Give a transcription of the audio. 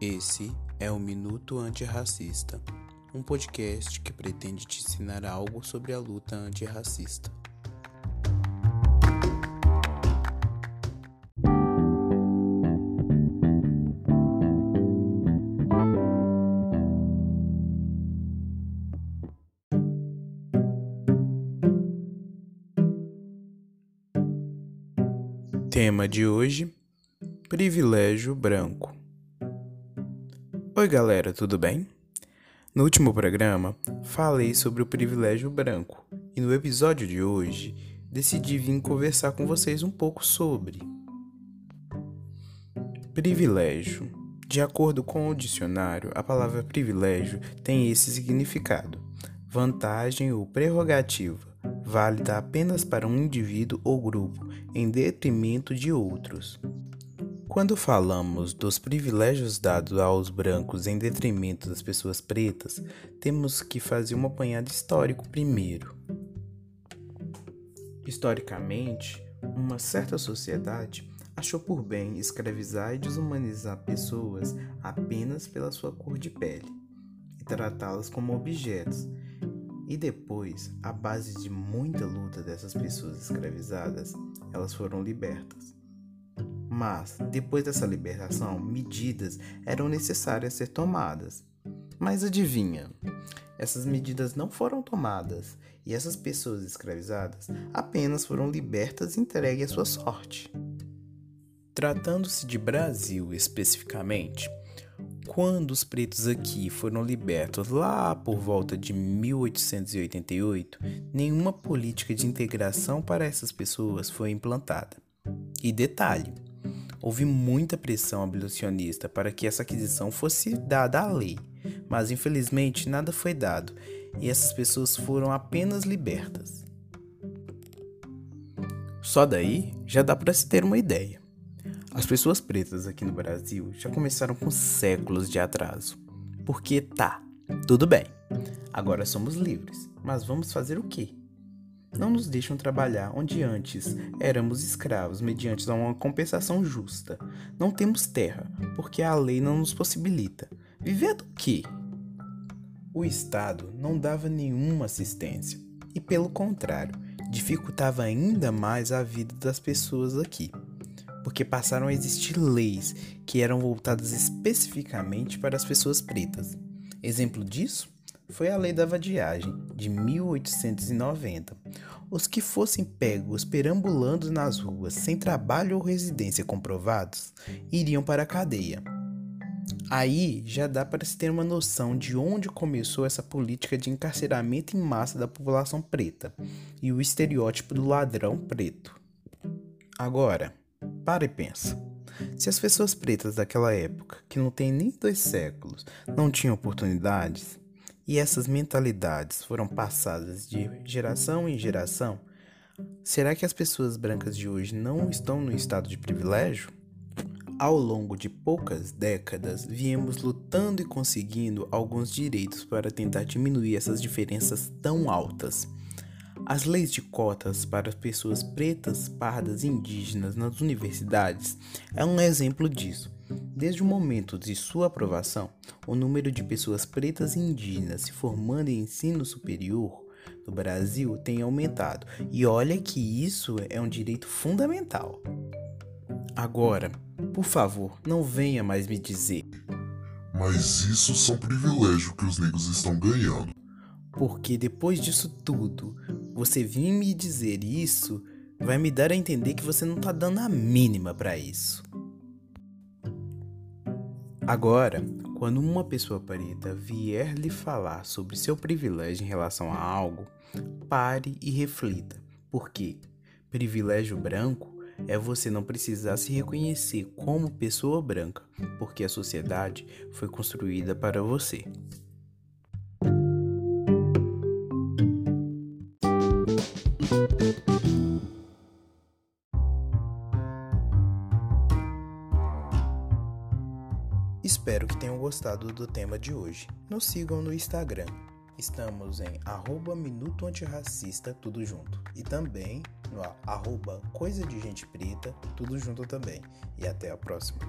Esse é o Minuto Antirracista, um podcast que pretende te ensinar algo sobre a luta antirracista. Tema de hoje: Privilégio Branco. Oi, galera, tudo bem? No último programa, falei sobre o privilégio branco e no episódio de hoje decidi vir conversar com vocês um pouco sobre privilégio. De acordo com o dicionário, a palavra privilégio tem esse significado: vantagem ou prerrogativa, válida apenas para um indivíduo ou grupo, em detrimento de outros. Quando falamos dos privilégios dados aos brancos em detrimento das pessoas pretas, temos que fazer um apanhado histórico primeiro. Historicamente, uma certa sociedade achou por bem escravizar e desumanizar pessoas apenas pela sua cor de pele e tratá-las como objetos. E depois, à base de muita luta dessas pessoas escravizadas, elas foram libertas. Mas, depois dessa libertação, medidas eram necessárias ser tomadas. Mas adivinha? Essas medidas não foram tomadas e essas pessoas escravizadas apenas foram libertas e entregues à sua sorte. Tratando-se de Brasil especificamente, quando os pretos aqui foram libertos lá por volta de 1888, nenhuma política de integração para essas pessoas foi implantada. E detalhe, Houve muita pressão abolicionista para que essa aquisição fosse dada à lei, mas infelizmente nada foi dado e essas pessoas foram apenas libertas. Só daí já dá para se ter uma ideia. As pessoas pretas aqui no Brasil já começaram com séculos de atraso. Porque tá, tudo bem, agora somos livres, mas vamos fazer o quê? Não nos deixam trabalhar onde antes éramos escravos mediante uma compensação justa. Não temos terra, porque a lei não nos possibilita. Viver do quê? O Estado não dava nenhuma assistência e, pelo contrário, dificultava ainda mais a vida das pessoas aqui, porque passaram a existir leis que eram voltadas especificamente para as pessoas pretas. Exemplo disso? Foi a Lei da Vadiagem, de 1890. Os que fossem pegos perambulando nas ruas sem trabalho ou residência comprovados iriam para a cadeia. Aí já dá para se ter uma noção de onde começou essa política de encarceramento em massa da população preta e o estereótipo do ladrão preto. Agora, para e pensa. Se as pessoas pretas daquela época, que não tem nem dois séculos, não tinham oportunidades, e essas mentalidades foram passadas de geração em geração, será que as pessoas brancas de hoje não estão no estado de privilégio? Ao longo de poucas décadas, viemos lutando e conseguindo alguns direitos para tentar diminuir essas diferenças tão altas. As leis de cotas para pessoas pretas, pardas e indígenas nas universidades é um exemplo disso Desde o momento de sua aprovação, o número de pessoas pretas e indígenas se formando em ensino superior no Brasil tem aumentado. E olha que isso é um direito fundamental. Agora, por favor, não venha mais me dizer. Mas isso são privilégios que os negros estão ganhando. Porque depois disso tudo, você vir me dizer isso vai me dar a entender que você não tá dando a mínima para isso. Agora, quando uma pessoa preta vier lhe falar sobre seu privilégio em relação a algo, pare e reflita, porque privilégio branco é você não precisar se reconhecer como pessoa branca, porque a sociedade foi construída para você. Espero que tenham gostado do tema de hoje. Nos sigam no Instagram. Estamos em arroba Minuto Antirracista, tudo junto. E também no arroba Coisa de Gente Preta, tudo junto também. E até a próxima.